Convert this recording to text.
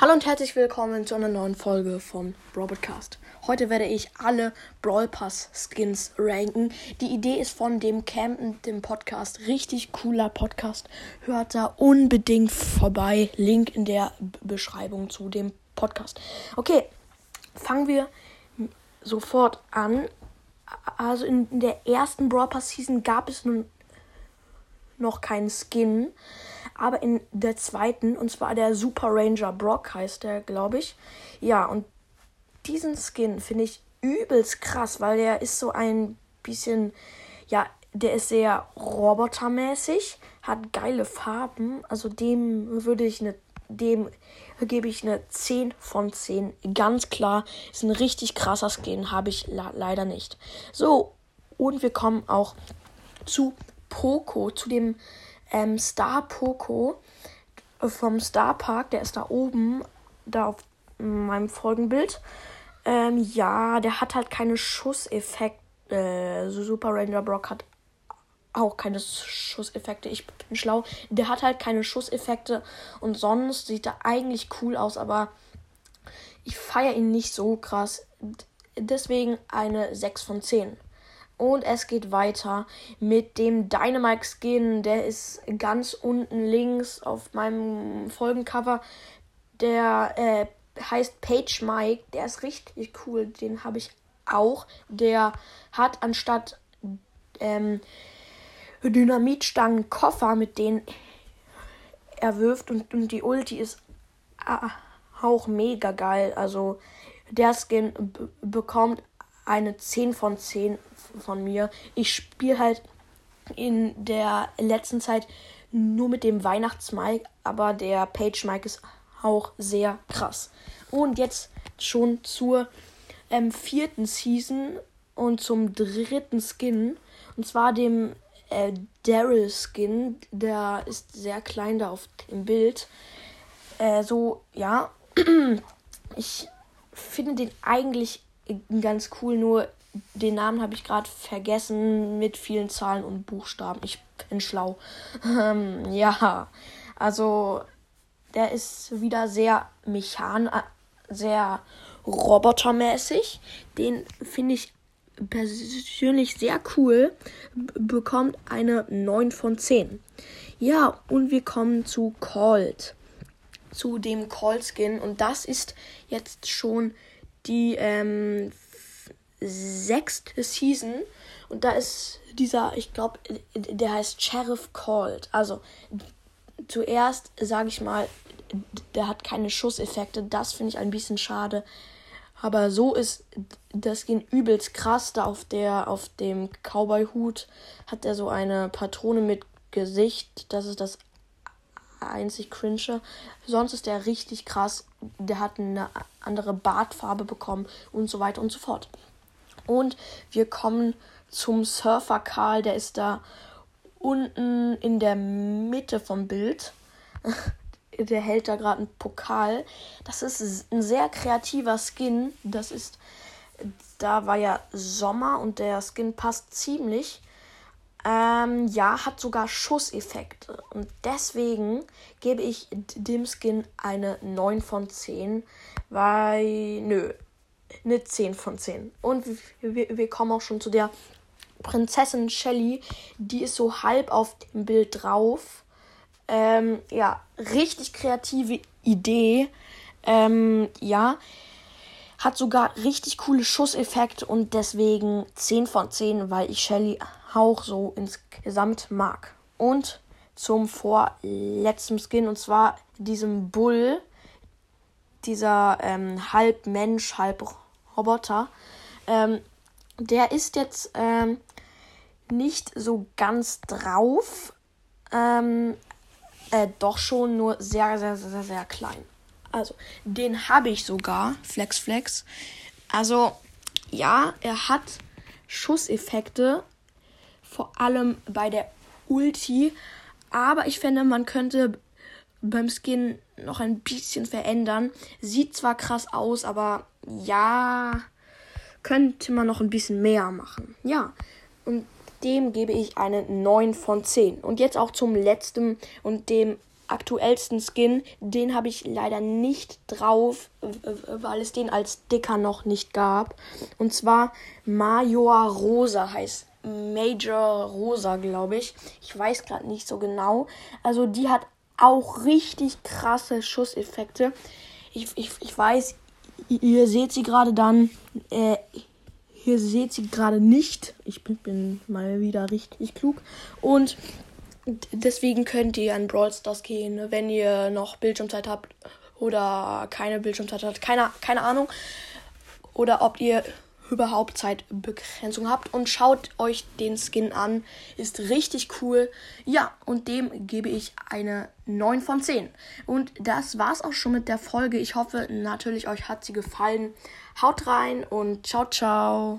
Hallo und herzlich willkommen zu einer neuen Folge vom Broadcast. Heute werde ich alle Brawl Pass Skins ranken. Die Idee ist von dem Campen, dem Podcast. Richtig cooler Podcast. Hört da unbedingt vorbei. Link in der Beschreibung zu dem Podcast. Okay, fangen wir sofort an. Also in der ersten Brawl Pass Season gab es nun noch keinen Skin aber in der zweiten, und zwar der Super Ranger Brock heißt der, glaube ich. Ja, und diesen Skin finde ich übelst krass, weil der ist so ein bisschen, ja, der ist sehr robotermäßig, hat geile Farben. Also dem würde ich eine, dem gebe ich eine 10 von 10. Ganz klar, ist ein richtig krasser Skin, habe ich leider nicht. So, und wir kommen auch zu Poco, zu dem ähm, Star Poco vom Star Park, der ist da oben, da auf meinem Folgenbild. Ähm, ja, der hat halt keine Schusseffekte. Äh, Super Ranger Brock hat auch keine Schusseffekte. Ich bin schlau. Der hat halt keine Schusseffekte und sonst sieht er eigentlich cool aus, aber ich feiere ihn nicht so krass. Deswegen eine 6 von 10. Und es geht weiter mit dem Dynamite Skin. Der ist ganz unten links auf meinem Folgencover. Der äh, heißt Page Mike. Der ist richtig cool. Den habe ich auch. Der hat anstatt ähm, Dynamitstangen Koffer, mit denen er wirft. Und, und die Ulti ist auch mega geil. Also der Skin bekommt eine 10 von 10 von mir. Ich spiele halt in der letzten Zeit nur mit dem Weihnachtsmike, aber der Page Mike ist auch sehr krass. Und jetzt schon zur ähm, vierten Season und zum dritten Skin. Und zwar dem äh, Daryl Skin. Der ist sehr klein da auf dem Bild. Äh, so, ja. ich finde den eigentlich ganz cool, nur den Namen habe ich gerade vergessen mit vielen Zahlen und Buchstaben. Ich bin schlau. Ähm, ja, also der ist wieder sehr mechan, äh, sehr robotermäßig. Den finde ich persönlich sehr cool. Bekommt eine 9 von 10. Ja, und wir kommen zu Cold. Zu dem Cold Skin. Und das ist jetzt schon die ähm, sechste Season. Und da ist dieser, ich glaube, der heißt Sheriff Called. Also zuerst sage ich mal, der hat keine Schusseffekte. Das finde ich ein bisschen schade. Aber so ist das Skin übelst krass. Da auf der, auf dem Cowboy-Hut hat er so eine Patrone mit Gesicht. Das ist das einzig cringe. Sonst ist der richtig krass. Der hat eine andere Bartfarbe bekommen und so weiter und so fort. Und wir kommen zum Surfer Karl, der ist da unten in der Mitte vom Bild. der hält da gerade einen Pokal. Das ist ein sehr kreativer Skin. Das ist, da war ja Sommer und der Skin passt ziemlich. Ähm, ja, hat sogar Schusseffekte. Und deswegen gebe ich dem Skin eine 9 von 10. Weil, nö, eine 10 von 10. Und wir, wir kommen auch schon zu der Prinzessin Shelly. Die ist so halb auf dem Bild drauf. Ähm, ja, richtig kreative Idee. Ähm, ja. Hat sogar richtig coole Schusseffekte und deswegen 10 von 10, weil ich Shelly auch so insgesamt mag. Und zum vorletzten Skin und zwar diesem Bull, dieser ähm, halb Mensch, halb Roboter. Ähm, der ist jetzt ähm, nicht so ganz drauf. Ähm, äh, doch schon nur sehr, sehr, sehr, sehr klein. Also, den habe ich sogar. Flex, Flex. Also, ja, er hat Schusseffekte. Vor allem bei der Ulti. Aber ich finde, man könnte beim Skin noch ein bisschen verändern. Sieht zwar krass aus, aber ja, könnte man noch ein bisschen mehr machen. Ja, und dem gebe ich eine 9 von 10. Und jetzt auch zum letzten und dem aktuellsten Skin. Den habe ich leider nicht drauf, weil es den als Dicker noch nicht gab. Und zwar Major Rosa heißt. Major Rosa, glaube ich. Ich weiß gerade nicht so genau. Also die hat auch richtig krasse Schusseffekte. Ich, ich, ich weiß, ihr seht sie gerade dann. Äh, hier seht sie gerade nicht. Ich bin, bin, mal wieder richtig klug. Und deswegen könnt ihr an Brawl Stars gehen, wenn ihr noch Bildschirmzeit habt oder keine Bildschirmzeit habt. Keine, keine Ahnung. Oder ob ihr überhaupt Zeitbegrenzung habt. Und schaut euch den Skin an. Ist richtig cool. Ja, und dem gebe ich eine 9 von 10. Und das war's auch schon mit der Folge. Ich hoffe natürlich, euch hat sie gefallen. Haut rein und ciao, ciao.